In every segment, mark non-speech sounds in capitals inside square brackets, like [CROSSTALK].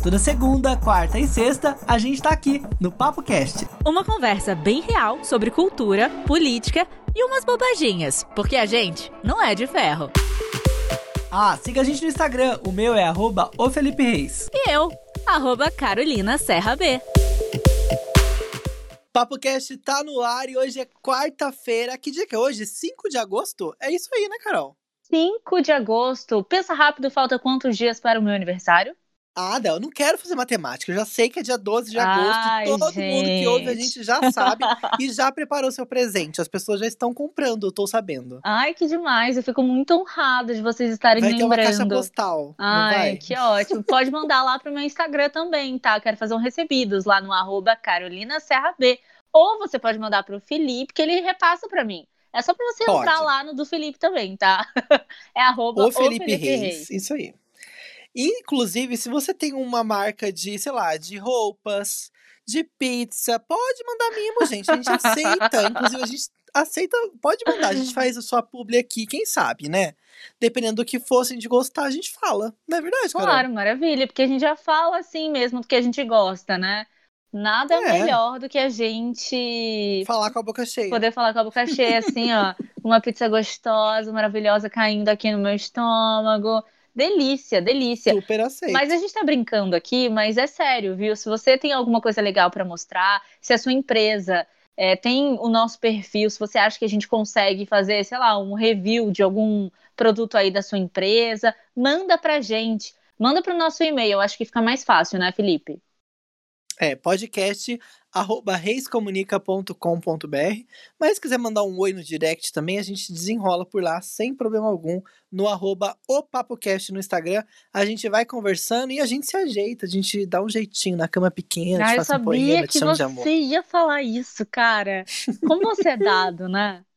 Toda segunda, quarta e sexta, a gente tá aqui no Papo Cast. Uma conversa bem real sobre cultura, política e umas bobaginhas, porque a gente não é de ferro. Ah, siga a gente no Instagram, o meu é arroba o Felipe Reis. E eu, arroba Carolina Serra B. Papo Cast tá no ar e hoje é quarta-feira. Que dia que é hoje? 5 de agosto? É isso aí, né, Carol? 5 de agosto. Pensa rápido, falta quantos dias para o meu aniversário? Ah, não, eu não quero fazer matemática. Eu já sei que é dia 12 de agosto. Ai, todo gente. mundo que ouve a gente já sabe [LAUGHS] e já preparou seu presente. As pessoas já estão comprando, eu tô sabendo. Ai, que demais. Eu fico muito honrada de vocês estarem vai lembrando. Vai ter uma caixa postal. Ai, que ótimo. Pode mandar lá pro meu Instagram também, tá? Quero fazer um recebidos lá no arroba Carolina Serra B. Ou você pode mandar pro Felipe, que ele repassa para mim. É só pra você pode. entrar lá no do Felipe também, tá? [LAUGHS] É arroba o Felipe, Felipe Reis. Reis. Isso aí. Inclusive, se você tem uma marca de, sei lá, de roupas, de pizza, pode mandar mimo, gente. A gente aceita. Inclusive, a gente aceita, pode mandar. A gente faz a sua publi aqui, quem sabe, né? Dependendo do que fossem de gostar, a gente fala. Não é verdade, Carol? Claro, maravilha. Porque a gente já fala assim mesmo do que a gente gosta, né? Nada é. melhor do que a gente. Falar com a boca cheia. Poder falar com a boca cheia, assim, ó. Uma pizza gostosa, maravilhosa caindo aqui no meu estômago. Delícia, delícia. Super aceito. Mas a gente tá brincando aqui, mas é sério, viu? Se você tem alguma coisa legal para mostrar, se a sua empresa é, tem o nosso perfil, se você acha que a gente consegue fazer, sei lá, um review de algum produto aí da sua empresa, manda pra gente. Manda pro nosso e-mail, eu acho que fica mais fácil, né, Felipe? É, podcast arroba reiscomunica.com.br. Mas se quiser mandar um oi no direct também, a gente desenrola por lá sem problema algum no arroba opapocast no Instagram. A gente vai conversando e a gente se ajeita, a gente dá um jeitinho na cama pequena, ah, eu sabia um poema, que você ia falar isso, cara. Como você é dado, né? [LAUGHS]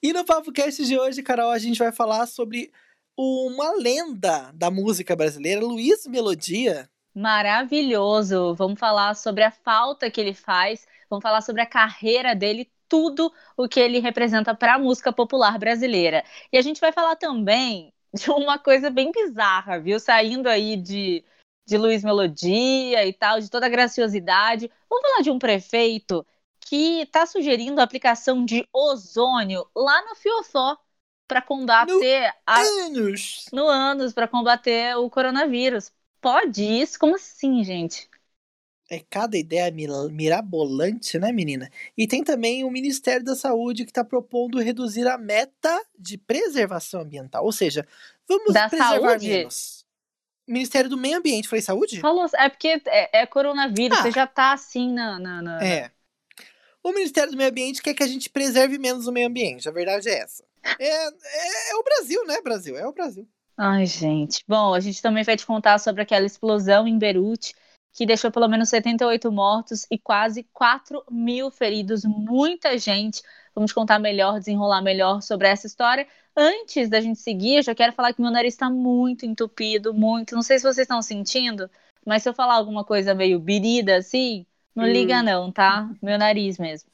E no PapoCast de hoje, Carol, a gente vai falar sobre uma lenda da música brasileira, Luiz Melodia. Maravilhoso! Vamos falar sobre a falta que ele faz, vamos falar sobre a carreira dele, tudo o que ele representa para a música popular brasileira. E a gente vai falar também de uma coisa bem bizarra, viu? Saindo aí de, de Luiz Melodia e tal, de toda a graciosidade. Vamos falar de um prefeito que está sugerindo a aplicação de ozônio lá no Fiofó para combater no a... anos. no anos para combater o coronavírus. Pode isso? Como assim, gente? É cada ideia mirabolante, né, menina? E tem também o Ministério da Saúde que está propondo reduzir a meta de preservação ambiental. Ou seja, vamos da preservar saúde? menos. Ministério do Meio Ambiente, falei saúde? Falou, é porque é, é coronavírus, ah, você já tá assim na, na, na, É. O Ministério do Meio Ambiente quer que a gente preserve menos o meio ambiente, a verdade é essa. É, é, é o Brasil, né, Brasil? É o Brasil. Ai, gente. Bom, a gente também vai te contar sobre aquela explosão em Beirute, que deixou pelo menos 78 mortos e quase 4 mil feridos. Muita gente. Vamos contar melhor, desenrolar melhor sobre essa história. Antes da gente seguir, eu já quero falar que meu nariz está muito entupido, muito. Não sei se vocês estão sentindo, mas se eu falar alguma coisa meio birida assim, não hum. liga não, tá? Meu nariz mesmo.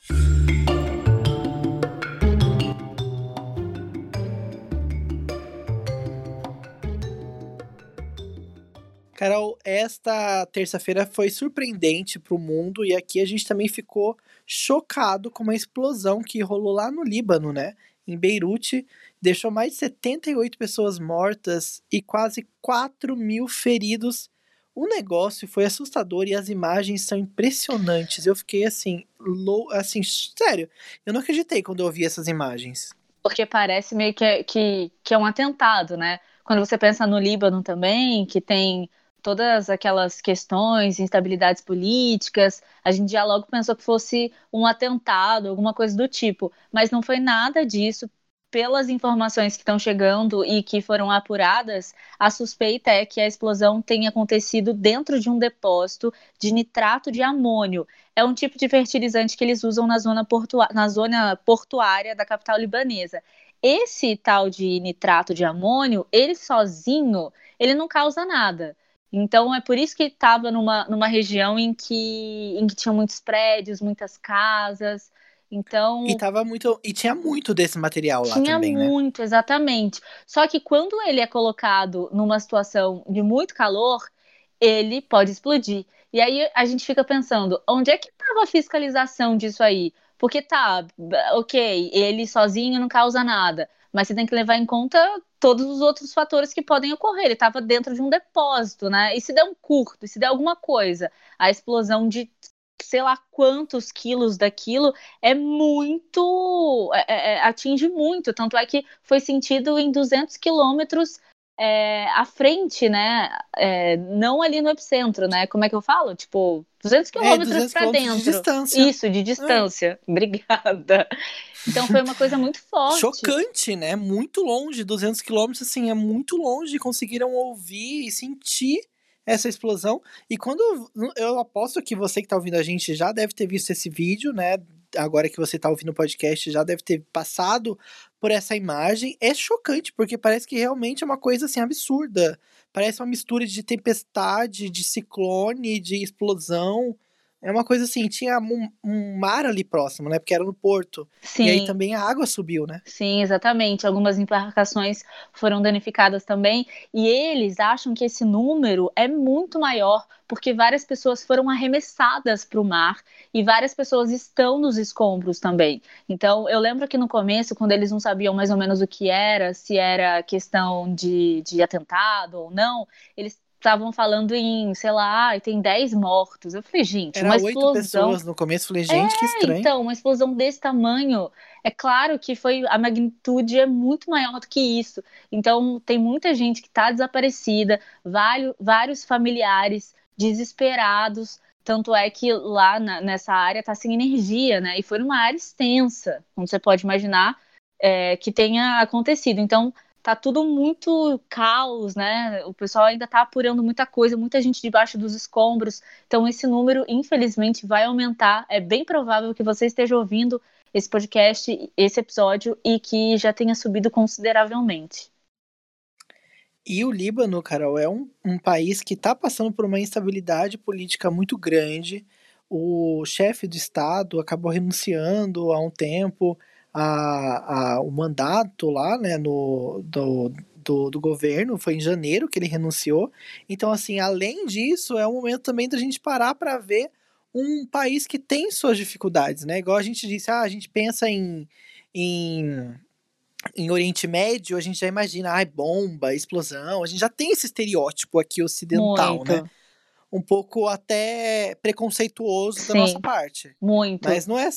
Carol, esta terça-feira foi surpreendente para o mundo e aqui a gente também ficou chocado com uma explosão que rolou lá no Líbano, né? Em Beirute, deixou mais de 78 pessoas mortas e quase 4 mil feridos. O negócio foi assustador e as imagens são impressionantes. Eu fiquei assim, lou assim, sério, eu não acreditei quando eu vi essas imagens. Porque parece meio que, que, que é um atentado, né? Quando você pensa no Líbano também, que tem todas aquelas questões, instabilidades políticas, a gente já logo pensou que fosse um atentado, alguma coisa do tipo, mas não foi nada disso. Pelas informações que estão chegando e que foram apuradas, a suspeita é que a explosão tenha acontecido dentro de um depósito de nitrato de amônio. É um tipo de fertilizante que eles usam na zona, portua na zona portuária da capital libanesa. Esse tal de nitrato de amônio, ele sozinho, ele não causa nada então é por isso que estava numa, numa região em que, em que tinha muitos prédios, muitas casas. Então. E tava muito. E tinha muito desse material lá também, Tinha muito, exatamente. Só que quando ele é colocado numa situação de muito calor, ele pode explodir. E aí a gente fica pensando, onde é que estava a fiscalização disso aí? Porque tá, ok, ele sozinho não causa nada, mas você tem que levar em conta todos os outros fatores que podem ocorrer. Ele estava dentro de um depósito, né? E se der um curto, se der alguma coisa, a explosão de sei lá quantos quilos daquilo é muito é, é, é atinge muito tanto é que foi sentido em 200 quilômetros é, à frente, né? É, não ali no epicentro, né? Como é que eu falo? Tipo, 200 quilômetros é, para dentro. De distância. Isso, de distância. É. [LAUGHS] Obrigada. Então foi uma coisa muito forte. Chocante, né? Muito longe, 200 quilômetros, assim, é muito longe. Conseguiram ouvir e sentir essa explosão. E quando eu aposto que você que está ouvindo a gente já deve ter visto esse vídeo, né? Agora que você está ouvindo o podcast, já deve ter passado por essa imagem. É chocante, porque parece que realmente é uma coisa assim absurda. Parece uma mistura de tempestade, de ciclone, de explosão. É uma coisa assim, tinha um, um, mar ali próximo, né? Porque era no porto. Sim. E aí também a água subiu, né? Sim, exatamente. Algumas embarcações foram danificadas também. E eles acham que esse número é muito maior, porque várias pessoas foram arremessadas para o mar e várias pessoas estão nos escombros também. Então, eu lembro que no começo, quando eles não sabiam mais ou menos o que era, se era questão de, de atentado ou não, eles estavam falando em, sei lá, tem 10 mortos. Eu falei, gente, Era uma explosão. pessoas no começo, falei, gente, é, que estranho. Então, uma explosão desse tamanho, é claro que foi a magnitude é muito maior do que isso. Então, tem muita gente que está desaparecida, vários, vários familiares desesperados. Tanto é que lá na, nessa área está sem energia, né? E foi numa área extensa, como você pode imaginar, é, que tenha acontecido. Então, tá tudo muito caos, né? O pessoal ainda tá apurando muita coisa, muita gente debaixo dos escombros. Então esse número, infelizmente, vai aumentar. É bem provável que você esteja ouvindo esse podcast, esse episódio e que já tenha subido consideravelmente. E o Líbano, Carol, é um, um país que está passando por uma instabilidade política muito grande. O chefe do Estado acabou renunciando há um tempo a, a, o mandato lá, né, no, do, do, do, governo, foi em janeiro que ele renunciou. Então, assim, além disso, é um momento também da gente parar para ver um país que tem suas dificuldades, né? Igual a gente disse, ah, a gente pensa em, em, em Oriente Médio, a gente já imagina, ai, bomba, explosão, a gente já tem esse estereótipo aqui ocidental, Muito. né? Um pouco até preconceituoso Sim, da nossa parte. Muito. Mas não é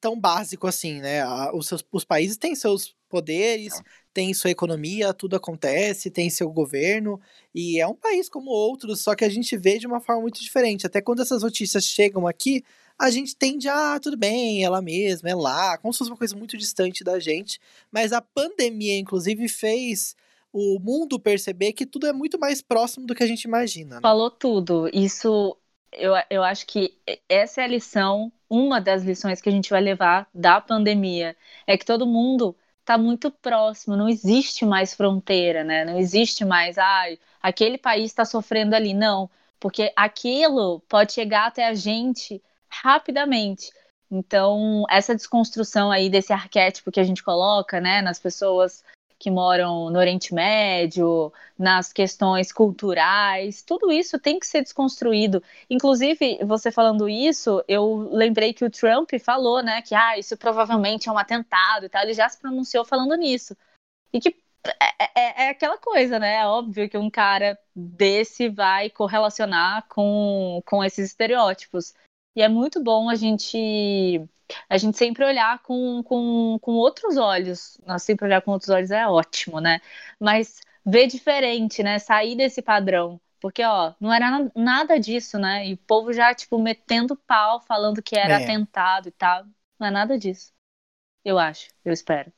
tão básico assim, né? Os, seus, os países têm seus poderes, têm sua economia, tudo acontece, tem seu governo, e é um país como outros, só que a gente vê de uma forma muito diferente. Até quando essas notícias chegam aqui, a gente tende a, ah, tudo bem, ela mesma, é lá, como se fosse uma coisa muito distante da gente. Mas a pandemia, inclusive, fez o mundo perceber que tudo é muito mais próximo do que a gente imagina. Né? Falou tudo. Isso, eu, eu acho que essa é a lição, uma das lições que a gente vai levar da pandemia. É que todo mundo está muito próximo, não existe mais fronteira, né? Não existe mais, ai, ah, aquele país está sofrendo ali. Não, porque aquilo pode chegar até a gente rapidamente. Então, essa desconstrução aí desse arquétipo que a gente coloca, né, nas pessoas que moram no Oriente Médio, nas questões culturais, tudo isso tem que ser desconstruído. Inclusive, você falando isso, eu lembrei que o Trump falou, né, que ah, isso provavelmente é um atentado e tal, ele já se pronunciou falando nisso. E que é, é, é, aquela coisa, né? É óbvio que um cara desse vai correlacionar com, com esses estereótipos. E é muito bom a gente a gente sempre olhar com, com, com outros olhos. Nós sempre olhar com outros olhos é ótimo, né? Mas ver diferente, né? Sair desse padrão. Porque, ó, não era nada disso, né? E o povo já, tipo, metendo pau, falando que era é. atentado e tal. Não é nada disso. Eu acho, eu espero.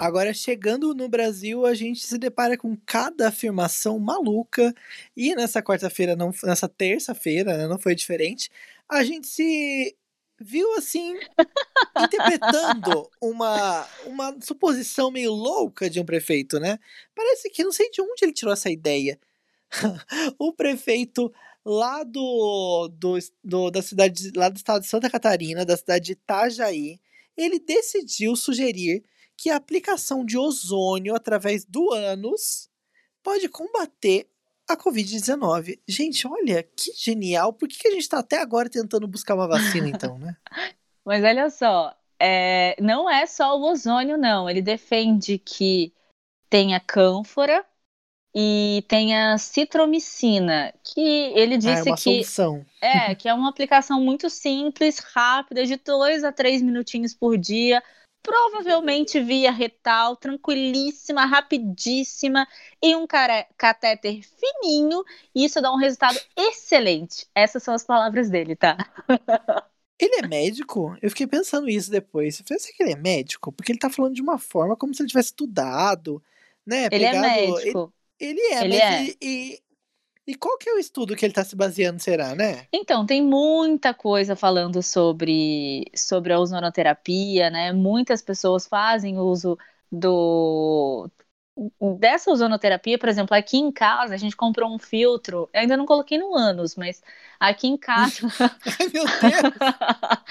Agora, chegando no Brasil, a gente se depara com cada afirmação maluca. E nessa quarta-feira, não, nessa terça-feira, né, não foi diferente. A gente se viu assim [LAUGHS] interpretando uma uma suposição meio louca de um prefeito, né? Parece que não sei de onde ele tirou essa ideia. [LAUGHS] o prefeito lá do, do, do, da cidade lá do estado de Santa Catarina, da cidade de Itajaí, ele decidiu sugerir que a aplicação de ozônio através do ânus pode combater a Covid-19. Gente, olha que genial. Por que, que a gente está até agora tentando buscar uma vacina, [LAUGHS] então, né? Mas olha só, é, não é só o ozônio, não. Ele defende que tenha cânfora e tenha citromicina, que ele disse ah, é uma que solução. é que é uma aplicação muito simples, rápida, de dois a três minutinhos por dia, provavelmente via retal, tranquilíssima, rapidíssima e um catéter fininho. E isso dá um resultado excelente. Essas são as palavras dele, tá? [LAUGHS] Ele é médico? Eu fiquei pensando isso depois. Eu falei, será que ele é médico? Porque ele tá falando de uma forma como se ele tivesse estudado, né? Ele é Pegado... é médico. Ele, ele é, ele mas é. E, e, e, qual que é o estudo que ele tá se baseando, será, né? Então, tem muita coisa falando sobre, sobre a ozonoterapia, né? Muitas pessoas fazem uso do dessa ozonoterapia, por exemplo, aqui em casa a gente comprou um filtro, eu ainda não coloquei no ânus, mas aqui em casa. [LAUGHS] Ai, meu Deus! [LAUGHS]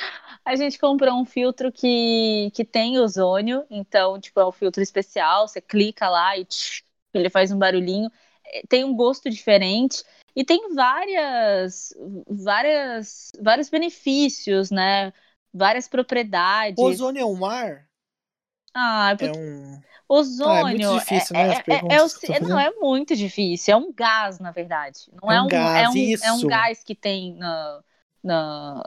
a gente comprou um filtro que, que tem ozônio, então, tipo, é um filtro especial, você clica lá e tch, ele faz um barulhinho, tem um gosto diferente. E tem várias, várias, vários benefícios, né? Várias propriedades. O ozônio é um ar? Ah, é porque... é um. Ozônio. Ah, é muito difícil, né? É, é, é o, não, é muito difícil. É um gás, na verdade. Não é um, gás, é um, isso. é um gás que tem na, na,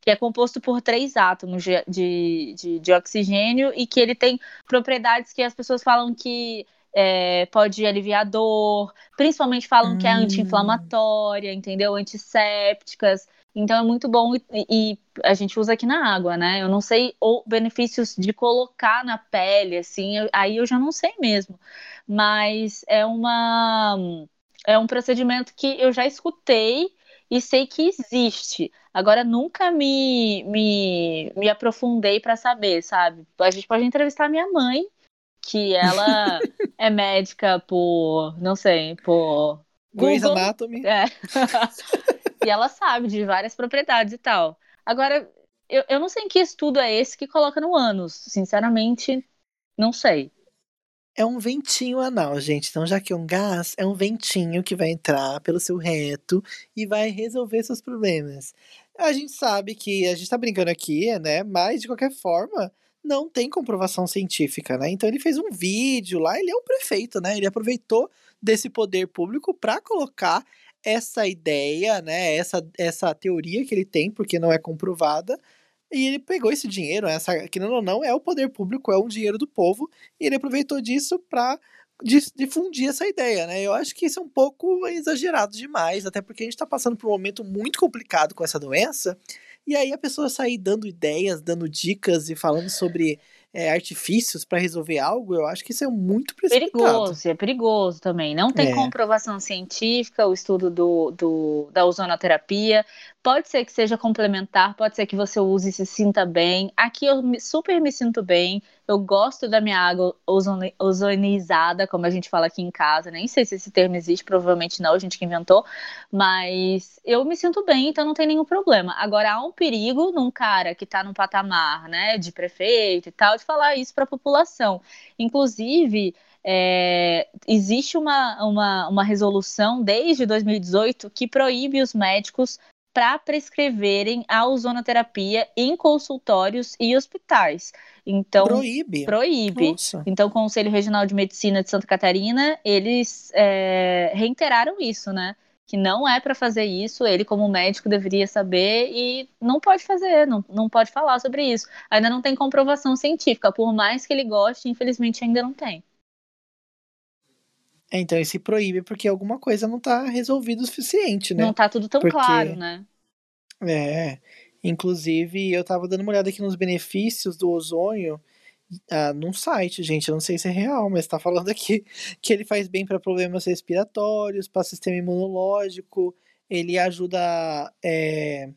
que é composto por três átomos de, de, de, de, oxigênio e que ele tem propriedades que as pessoas falam que é, pode aliviar dor, principalmente falam hum. que é hum. anti-inflamatória, entendeu? Antissépticas. Então é muito bom e, e, a gente usa aqui na água, né? Eu não sei ou benefícios de colocar na pele, assim, eu, aí eu já não sei mesmo. Mas é uma é um procedimento que eu já escutei e sei que existe. Agora nunca me me, me aprofundei para saber, sabe? A gente pode entrevistar minha mãe, que ela [LAUGHS] é médica por, não sei, por Grey's Anatomy. É. [LAUGHS] e ela sabe de várias propriedades e tal. Agora, eu, eu não sei em que estudo é esse que coloca no ânus. Sinceramente, não sei. É um ventinho anal, gente. Então, já que é um gás, é um ventinho que vai entrar pelo seu reto e vai resolver seus problemas. A gente sabe que a gente tá brincando aqui, né? Mas, de qualquer forma, não tem comprovação científica, né? Então, ele fez um vídeo lá, ele é um prefeito, né? Ele aproveitou desse poder público para colocar essa ideia, né, essa, essa teoria que ele tem, porque não é comprovada, e ele pegou esse dinheiro, essa, que não, não é o poder público, é um dinheiro do povo, e ele aproveitou disso para difundir essa ideia, né? Eu acho que isso é um pouco exagerado demais, até porque a gente está passando por um momento muito complicado com essa doença, e aí a pessoa sair dando ideias, dando dicas e falando sobre é, artifícios para resolver algo, eu acho que isso é muito. Perigoso, é perigoso também. Não tem é. comprovação científica o estudo do, do, da ozonoterapia. Pode ser que seja complementar, pode ser que você use e se sinta bem. Aqui eu super me sinto bem. Eu gosto da minha água ozonizada, como a gente fala aqui em casa. Nem sei se esse termo existe, provavelmente não, a gente que inventou. Mas eu me sinto bem, então não tem nenhum problema. Agora, há um perigo num cara que está num patamar né, de prefeito e tal, de falar isso para a população. Inclusive, é, existe uma, uma, uma resolução desde 2018 que proíbe os médicos para prescreverem a ozonoterapia em consultórios e hospitais. Então, proíbe. Proíbe. Nossa. Então, o Conselho Regional de Medicina de Santa Catarina, eles é, reiteraram isso, né? Que não é para fazer isso, ele, como médico, deveria saber e não pode fazer, não, não pode falar sobre isso. Ainda não tem comprovação científica, por mais que ele goste, infelizmente ainda não tem. É, então ele se proíbe porque alguma coisa não tá resolvida o suficiente, né? Não tá tudo tão porque... claro, né? É. Inclusive, eu tava dando uma olhada aqui nos benefícios do ozônio ah, num site, gente. Eu não sei se é real, mas tá falando aqui [LAUGHS] que ele faz bem para problemas respiratórios, para sistema imunológico, ele ajuda é,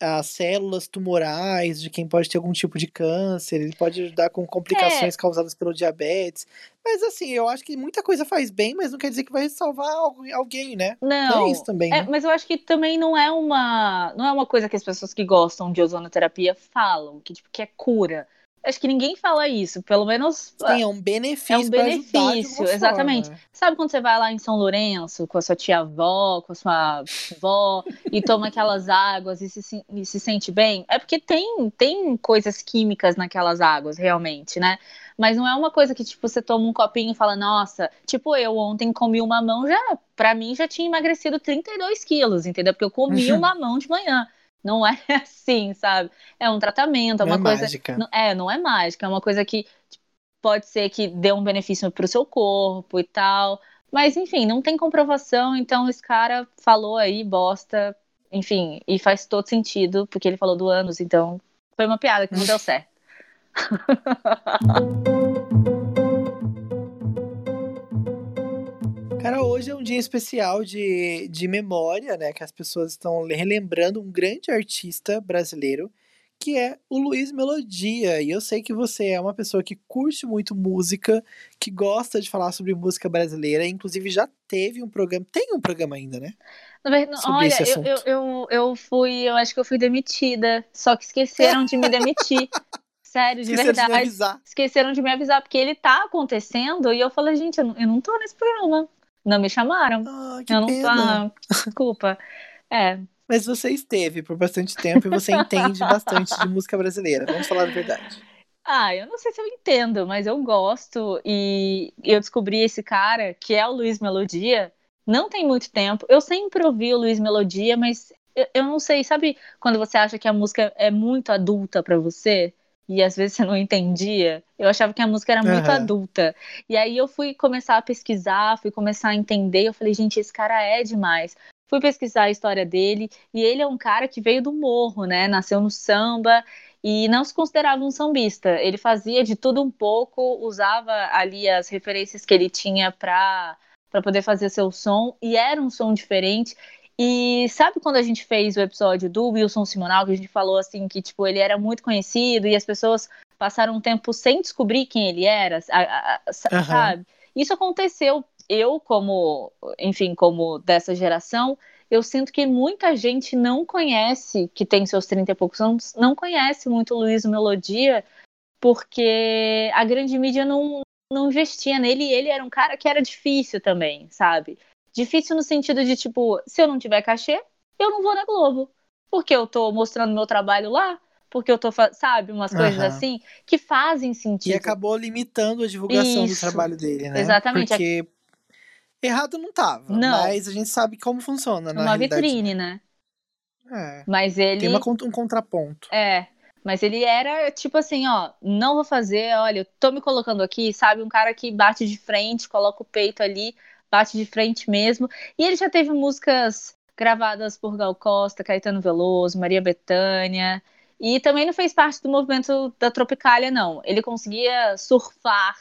as células tumorais de quem pode ter algum tipo de câncer, ele pode ajudar com complicações é. causadas pelo diabetes. Mas assim, eu acho que muita coisa faz bem, mas não quer dizer que vai salvar alguém, né? Não, não é isso também. É, né? Mas eu acho que também não é uma não é uma coisa que as pessoas que gostam de ozonoterapia falam, que tipo que é cura. Acho que ninguém fala isso, pelo menos. Sim, é um benefício. É um benefício, exatamente. Forma. Sabe quando você vai lá em São Lourenço com a sua tia-avó, com a sua avó, e toma aquelas águas e se, e se sente bem? É porque tem, tem coisas químicas naquelas águas, realmente, né? Mas não é uma coisa que, tipo, você toma um copinho e fala, nossa, tipo, eu ontem comi uma mão, já, pra mim, já tinha emagrecido 32 quilos, entendeu? Porque eu comi uhum. uma mão de manhã. Não é [LAUGHS] assim, sabe? É um tratamento, é uma não é coisa. Mágica. Não, é, não é mágica, é uma coisa que pode ser que dê um benefício pro seu corpo e tal. Mas, enfim, não tem comprovação, então esse cara falou aí, bosta, enfim, e faz todo sentido, porque ele falou do anos, então foi uma piada que não deu [LAUGHS] certo. [LAUGHS] Cara, hoje é um dia especial de, de memória, né? Que as pessoas estão relembrando um grande artista brasileiro, que é o Luiz Melodia. E eu sei que você é uma pessoa que curte muito música, que gosta de falar sobre música brasileira, inclusive já teve um programa, tem um programa ainda, né? Sobre olha, eu, eu, eu, eu fui, eu acho que eu fui demitida, só que esqueceram de me demitir. [LAUGHS] Sério, de Esqueceram verdade. De me avisar. Esqueceram de me avisar, porque ele tá acontecendo e eu falei, gente, eu não, eu não tô nesse programa. Não me chamaram. Ah, que eu não pena. desculpa. É. Mas você esteve por bastante tempo e você entende bastante de música brasileira. Vamos falar a verdade. Ah, eu não sei se eu entendo, mas eu gosto. E eu descobri esse cara, que é o Luiz Melodia, não tem muito tempo. Eu sempre ouvi o Luiz Melodia, mas eu, eu não sei, sabe quando você acha que a música é muito adulta para você? E às vezes você não entendia, eu achava que a música era muito uhum. adulta. E aí eu fui começar a pesquisar, fui começar a entender, eu falei, gente, esse cara é demais. Fui pesquisar a história dele, e ele é um cara que veio do morro, né? Nasceu no samba e não se considerava um sambista. Ele fazia de tudo um pouco, usava ali as referências que ele tinha para para poder fazer seu som, e era um som diferente. E sabe quando a gente fez o episódio do Wilson Simonal, que a gente falou assim que tipo ele era muito conhecido e as pessoas passaram um tempo sem descobrir quem ele era, sabe? Uhum. Isso aconteceu. Eu como, enfim, como dessa geração, eu sinto que muita gente não conhece, que tem seus 30 e poucos anos, não conhece muito Luiz Melodia, porque a grande mídia não, não investia nele e ele era um cara que era difícil também, sabe? Difícil no sentido de, tipo, se eu não tiver cachê, eu não vou na Globo. Porque eu tô mostrando meu trabalho lá, porque eu tô, sabe, umas coisas uhum. assim que fazem sentido. E acabou limitando a divulgação Isso. do trabalho dele, né? Exatamente. Porque errado não tava, não. mas a gente sabe como funciona, né? Uma vitrine, né? É. Mas ele tem uma, um contraponto. É. Mas ele era tipo assim, ó, não vou fazer, olha, eu tô me colocando aqui, sabe, um cara que bate de frente, coloca o peito ali, bate de frente mesmo. E ele já teve músicas gravadas por Gal Costa, Caetano Veloso, Maria Bethânia. E também não fez parte do movimento da Tropicália, não. Ele conseguia surfar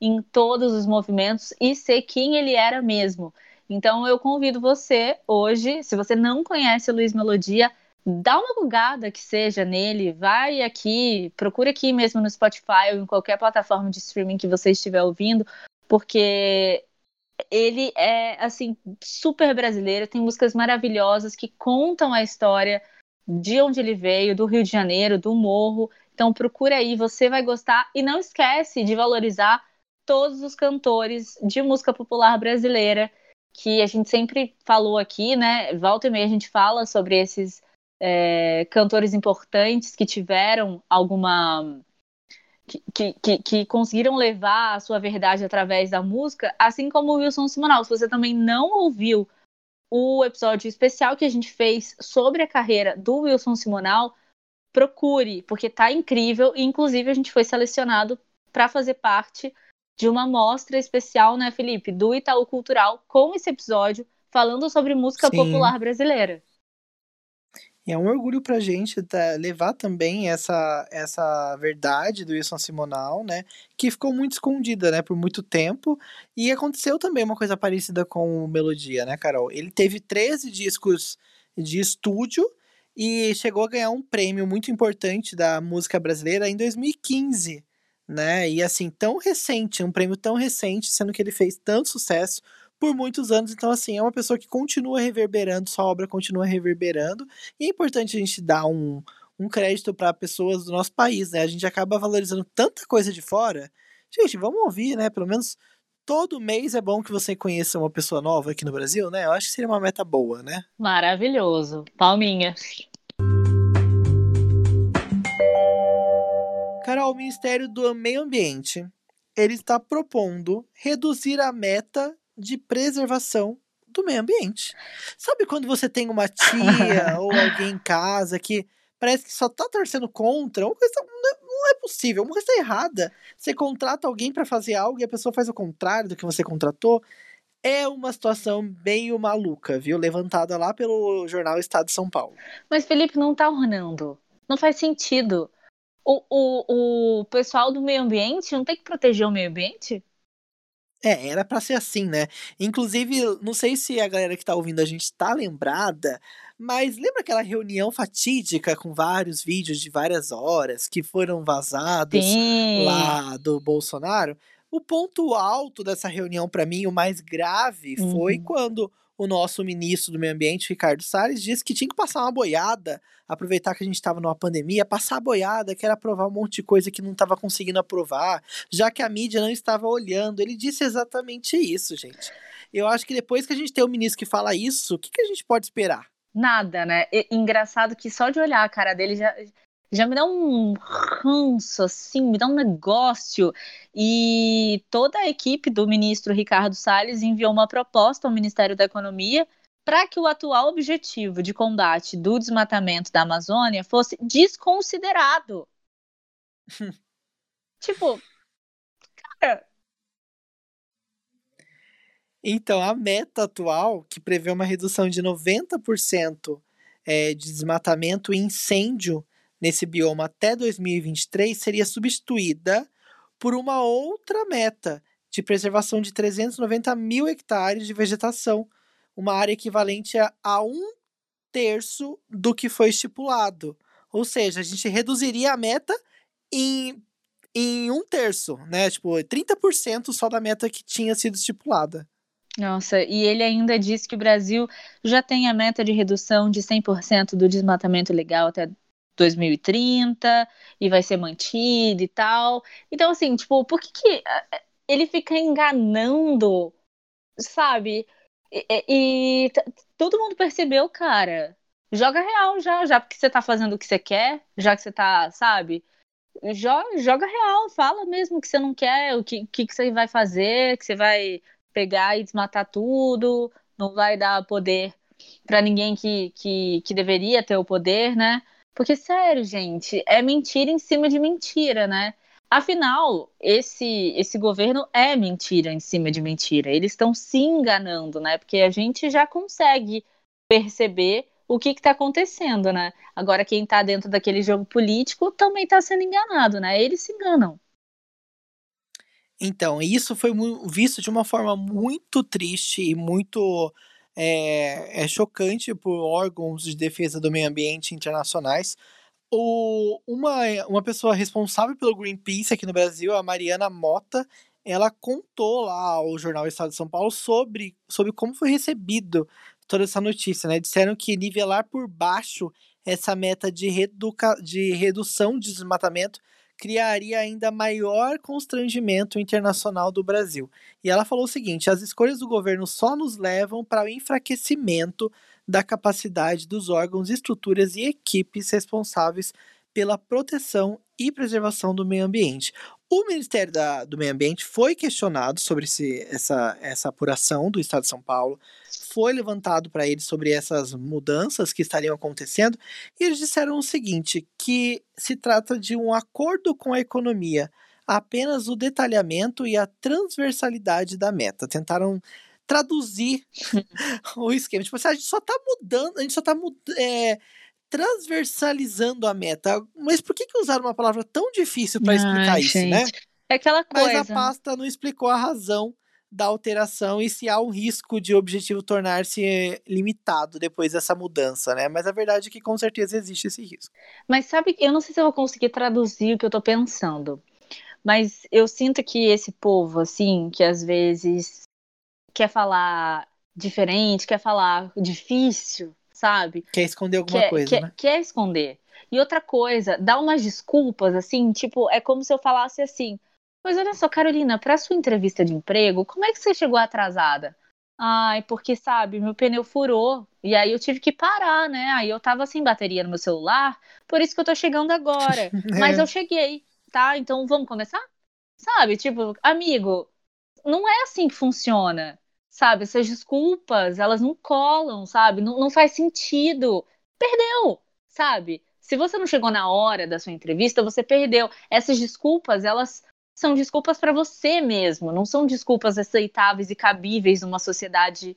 em todos os movimentos e ser quem ele era mesmo. Então eu convido você hoje, se você não conhece Luiz Melodia, dá uma bugada que seja nele, vai aqui, procura aqui mesmo no Spotify ou em qualquer plataforma de streaming que você estiver ouvindo, porque ele é assim super brasileiro, tem músicas maravilhosas que contam a história de onde ele veio, do Rio de Janeiro, do Morro. Então procura aí, você vai gostar e não esquece de valorizar todos os cantores de música popular brasileira que a gente sempre falou aqui, né? Volta e meia a gente fala sobre esses é, cantores importantes que tiveram alguma que, que, que, conseguiram levar a sua verdade através da música, assim como o Wilson Simonal. Se você também não ouviu o episódio especial que a gente fez sobre a carreira do Wilson Simonal, procure, porque tá incrível e inclusive a gente foi selecionado para fazer parte de uma mostra especial, né, Felipe, do Itaú Cultural com esse episódio falando sobre música Sim. popular brasileira. E é um orgulho pra gente tá, levar também essa, essa verdade do Wilson Simonal, né? Que ficou muito escondida, né? Por muito tempo. E aconteceu também uma coisa parecida com o Melodia, né, Carol? Ele teve 13 discos de estúdio e chegou a ganhar um prêmio muito importante da música brasileira em 2015, né? E assim, tão recente, um prêmio tão recente, sendo que ele fez tanto sucesso por muitos anos. Então, assim, é uma pessoa que continua reverberando, sua obra continua reverberando. E é importante a gente dar um, um crédito para pessoas do nosso país, né? A gente acaba valorizando tanta coisa de fora. Gente, vamos ouvir, né? Pelo menos todo mês é bom que você conheça uma pessoa nova aqui no Brasil, né? Eu acho que seria uma meta boa, né? Maravilhoso. Palminhas. Carol, o Ministério do Meio Ambiente, ele está propondo reduzir a meta de preservação do meio ambiente. Sabe quando você tem uma tia [LAUGHS] ou alguém em casa que parece que só tá torcendo contra, uma coisa não é possível, uma coisa errada. Você contrata alguém para fazer algo e a pessoa faz o contrário do que você contratou. É uma situação meio maluca, viu? Levantada lá pelo jornal Estado de São Paulo. Mas Felipe não tá ornando. Não faz sentido. O, o, o pessoal do meio ambiente não tem que proteger o meio ambiente? É, era para ser assim, né? Inclusive, não sei se a galera que tá ouvindo a gente tá lembrada, mas lembra aquela reunião fatídica com vários vídeos de várias horas que foram vazados Sim. lá do Bolsonaro? O ponto alto dessa reunião, para mim, o mais grave, foi Uhum. quando o nosso ministro do Meio Ambiente, Ricardo Salles, disse que tinha que passar uma boiada, aproveitar que a gente estava numa pandemia, passar a boiada, que era aprovar um monte de coisa que não estava conseguindo aprovar, já que a mídia não estava olhando. Ele disse exatamente isso, gente. Eu acho que depois que a gente tem um ministro que fala isso, o que, que a gente pode esperar? Nada, né? E- engraçado que só de olhar a cara dele já, já me dá um ranço, assim, me dá um negócio. E toda a equipe do ministro Ricardo Salles enviou uma proposta ao Ministério da Economia para que o atual objetivo de combate do desmatamento da Amazônia fosse desconsiderado. [LAUGHS] tipo, cara, Então, a meta atual, que prevê uma redução de 90% eh, de desmatamento e incêndio nesse bioma até 2023, seria substituída por uma outra meta de preservação de 390 mil hectares de vegetação, uma área equivalente a, um terço do que foi estipulado. Ou seja, a gente reduziria a meta em, em um terço, né? Tipo, 30% só da meta que tinha sido estipulada. Nossa, e ele ainda disse que o Brasil já tem a meta de redução de 100% do desmatamento legal até 2030 e vai ser mantido e tal. Então, assim, tipo, por que, que ah, ele fica enganando, sabe? E, e- todo mundo percebeu, cara. Joga real já, já porque você tá fazendo o que você quer, já que você tá, sabe? Joga, joga real, fala mesmo que você não quer, o que, que, que você vai fazer, que você vai pegar e desmatar tudo, não vai dar poder para ninguém que, que, que deveria ter o poder, né? Porque, sério, gente, é mentira em cima de mentira, né? Afinal, esse, esse governo é mentira em cima de mentira. Eles estão se enganando, né? Porque a gente já consegue perceber o que está acontecendo, né? Agora, quem está dentro daquele jogo político também está sendo enganado, né? Eles se enganam. Então, isso foi visto de uma forma muito triste e muito é, é chocante por órgãos de defesa do meio ambiente internacionais. O, uma, uma pessoa responsável pelo Greenpeace aqui no Brasil, a Mariana Mota, ela contou lá ao jornal Estado de São Paulo sobre, sobre como foi recebido toda essa notícia, né? Disseram que nivelar por baixo essa meta de, reduca, de redução de desmatamento criaria ainda maior constrangimento internacional do Brasil. E ela falou o seguinte: as escolhas do governo só nos levam para o enfraquecimento da capacidade dos órgãos, estruturas e equipes responsáveis pela proteção e preservação do meio ambiente. O Ministério da, do Meio Ambiente foi questionado sobre esse, essa, essa apuração do Estado de São Paulo, foi levantado para eles sobre essas mudanças que estariam acontecendo, e eles disseram o seguinte: que se trata de um acordo com a economia, apenas o detalhamento e a transversalidade da meta. Tentaram traduzir [LAUGHS] o esquema. Tipo assim, a gente só tá mudando, a gente só tá mud- é, transversalizando a meta. Mas por que, que usaram uma palavra tão difícil para explicar Ai, isso, né? gente. É aquela Mas coisa. a pasta não explicou a razão da alteração e se há um risco de o objetivo tornar-se eh, limitado depois dessa mudança, né? Mas a verdade é que com certeza existe esse risco. Mas sabe, eu não sei se eu vou conseguir traduzir o que eu tô pensando. Mas eu sinto que esse povo, assim, que às vezes quer falar diferente, quer falar difícil, sabe? Quer esconder alguma quer, coisa, quer, né? quer esconder. E outra coisa, dá umas desculpas, assim, tipo, é como se eu falasse assim: Mas olha só, Carolina, para sua entrevista de emprego, como é que você chegou atrasada? Ai, porque sabe, meu pneu furou. E aí eu tive que parar, né? Aí eu tava sem bateria no meu celular, por isso que eu tô chegando agora. [LAUGHS] Mas eu cheguei, tá? Então vamos começar? Sabe, tipo, amigo, não é assim que funciona. Sabe, essas desculpas, elas não colam, sabe? Não, não faz sentido. Perdeu, sabe? Se você não chegou na hora da sua entrevista, você perdeu. Essas desculpas, elas são desculpas para você mesmo, não são desculpas aceitáveis e cabíveis numa sociedade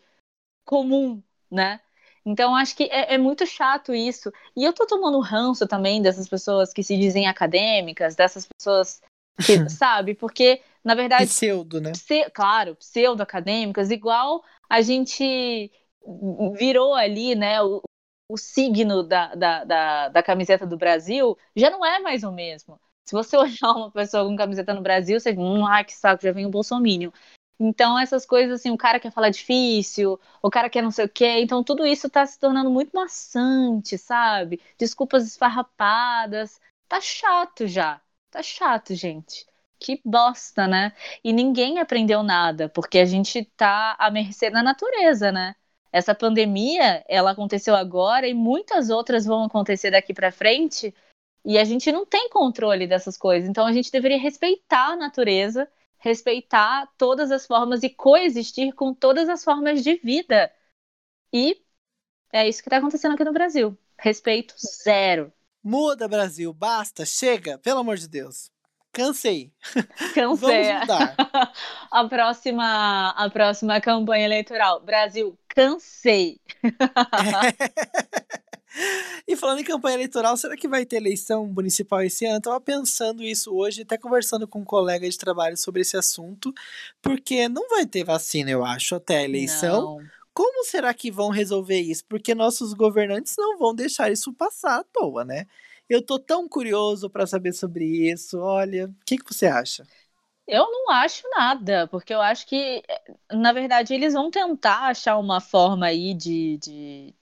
comum, né? Então, acho que é, é, muito chato isso. E eu tô tomando ranço também dessas pessoas que se dizem acadêmicas, dessas pessoas que, [LAUGHS] sabe? Porque, na verdade. Pseudo, né? Pse claro, pseudo-acadêmicas, igual a gente virou ali, né? O, o signo da, da, da, da camiseta do Brasil já não é mais o mesmo. Se você [LAUGHS] olhar uma pessoa com camiseta no Brasil, você hum, ai que saco, já vem o Bolsonaro. Então, essas coisas assim, o cara quer falar difícil, o cara quer não sei o quê. Então, tudo isso tá se tornando muito maçante, sabe? Desculpas esfarrapadas. Tá chato já. Tá chato, gente. Que bosta, né? E ninguém aprendeu nada, porque a gente tá à mercê da natureza, né? Essa pandemia, ela aconteceu agora e muitas outras vão acontecer daqui para frente e a gente não tem controle dessas coisas. Então a gente deveria respeitar a natureza, respeitar todas as formas e coexistir com todas as formas de vida. E é isso que está acontecendo aqui no Brasil. Respeito zero. Muda, Brasil. Basta. Chega. Pelo amor de Deus. Cansei. [LAUGHS] Cansei. Vamos mudar. [LAUGHS] a, próxima, a próxima campanha eleitoral. Brasil, cansei. [LAUGHS] E falando em campanha eleitoral, será que vai ter eleição municipal esse ano? Eu tava pensando isso hoje, até conversando com um colega de trabalho sobre esse assunto, porque não vai ter vacina, eu acho, até a eleição. Não. Como será que vão resolver isso? Porque nossos governantes não vão deixar isso passar à toa, né? Eu tô tão curioso para saber sobre isso. Olha, o que, que você acha? Eu não acho nada, porque eu acho que, na verdade, eles vão tentar achar uma forma aí de, de,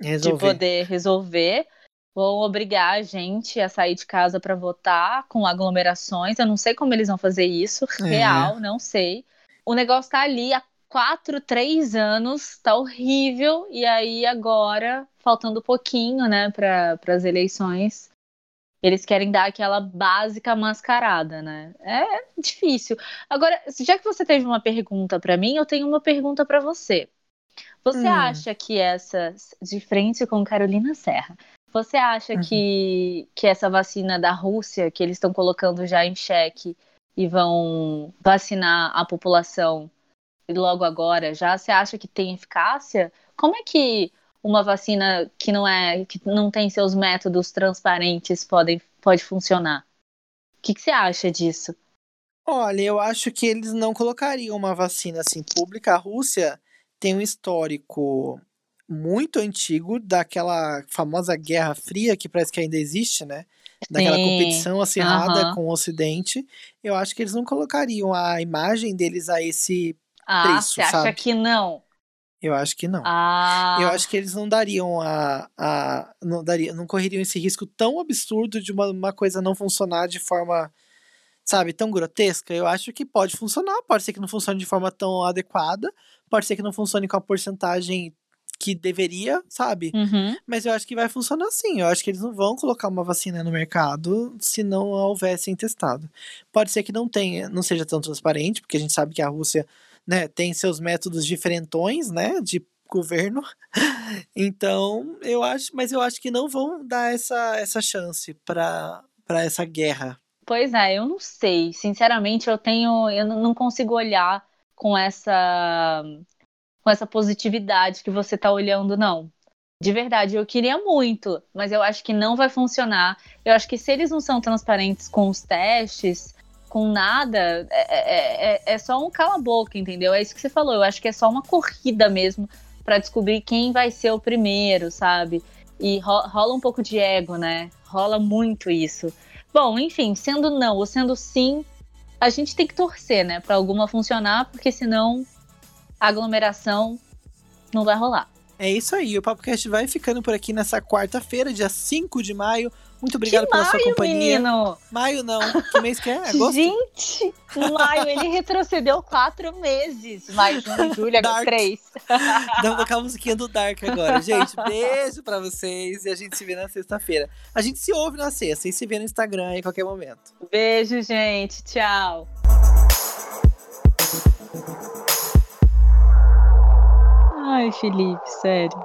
resolver. de poder resolver. Vão obrigar a gente a sair de casa para votar com aglomerações. Eu não sei como eles vão fazer isso, é. real, é. não sei. O negócio tá ali há quatro, três anos, tá horrível. E aí agora, faltando pouquinho, né, para as eleições, eles querem dar aquela básica mascarada, né? É difícil. Agora, já que você teve uma pergunta para mim, eu tenho uma pergunta para você. Você hum. acha que essas, de frente com Carolina Serra, você acha uhum. que, que essa vacina da Rússia, que eles estão colocando já em xeque e vão vacinar a população logo agora já, você acha que tem eficácia? Como é que uma vacina que não é que não tem seus métodos transparentes podem, pode funcionar? O que, que você acha disso? Olha, eu acho que eles não colocariam uma vacina assim pública. A Rússia tem um histórico muito antigo daquela famosa Guerra Fria, que parece que ainda existe, né? Daquela Sim. competição acirrada uhum. com o Ocidente. Eu acho que eles não colocariam a imagem deles a esse ah, preço, você acha que não? Eu acho que não. Ah. Eu acho que eles não dariam a. a não, daria, não correriam esse risco tão absurdo de uma, uma coisa não funcionar de forma, sabe, tão grotesca. Eu acho que pode funcionar. Pode ser que não funcione de forma tão adequada, Pode ser que não funcione com a porcentagem que deveria, sabe? Uhum. Mas eu acho que vai funcionar sim. Eu acho que eles não vão colocar uma vacina no mercado se não a houvessem testado. Pode ser que não tenha, não seja tão transparente, porque a gente sabe que a Rússia, né, tem seus métodos diferentões, né, de governo. [LAUGHS] Então, eu acho, mas eu acho que não vão dar essa, essa chance para essa guerra. Pois é, eu não sei. Sinceramente, eu tenho, eu não consigo olhar com essa com essa positividade que você está olhando, não. De verdade, eu queria muito, mas eu acho que não vai funcionar. Eu acho que se eles não são transparentes com os testes, com nada, é, é, é, é só um cala-boca, entendeu? É isso que você falou. Eu acho que é só uma corrida mesmo para descobrir quem vai ser o primeiro, sabe? E rola um pouco de ego, né? Rola muito isso. Bom, enfim, sendo não ou sendo sim, a gente tem que torcer, né, para alguma funcionar, porque senão a aglomeração não vai rolar. É isso aí, o PapoCast vai ficando por aqui nessa quarta-feira, dia 5 de maio. Muito obrigado que pela maio, sua companhia. Menino? Maio não. Que mês que é? [LAUGHS] Agosto? Gente, maio ele retrocedeu quatro meses. Maio, junho, julho, agora três. [LAUGHS] Vamos tocar a musiquinha do Dark agora. Gente, beijo pra vocês e a gente se vê na sexta-feira. A gente se ouve na sexta e se vê no Instagram em qualquer momento. Beijo, gente. Tchau. Ai, Felipe, sério.